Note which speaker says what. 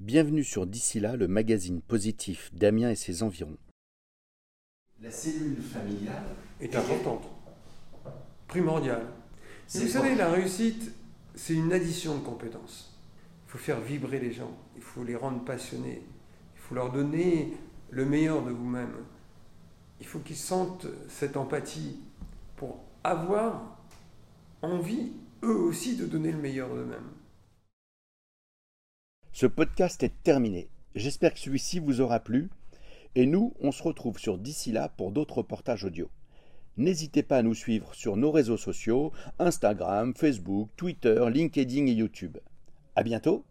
Speaker 1: Bienvenue sur D'ici là, le magazine positif d'Amiens et ses environs.
Speaker 2: La cellule familiale
Speaker 3: est importante, primordiale. Vous savez, la réussite, c'est une addition de compétences. Il faut faire vibrer les gens, il faut les rendre passionnés, il faut leur donner le meilleur de vous-même. Il faut qu'ils sentent cette empathie pour avoir envie, eux aussi, de donner le meilleur d'eux-mêmes.
Speaker 1: Ce podcast est terminé. J'espère que celui-ci vous aura plu. Et nous, on se retrouve sur D'ici là pour d'autres reportages audio. N'hésitez pas à nous suivre sur nos réseaux sociaux Instagram, Facebook, Twitter, LinkedIn et YouTube. À bientôt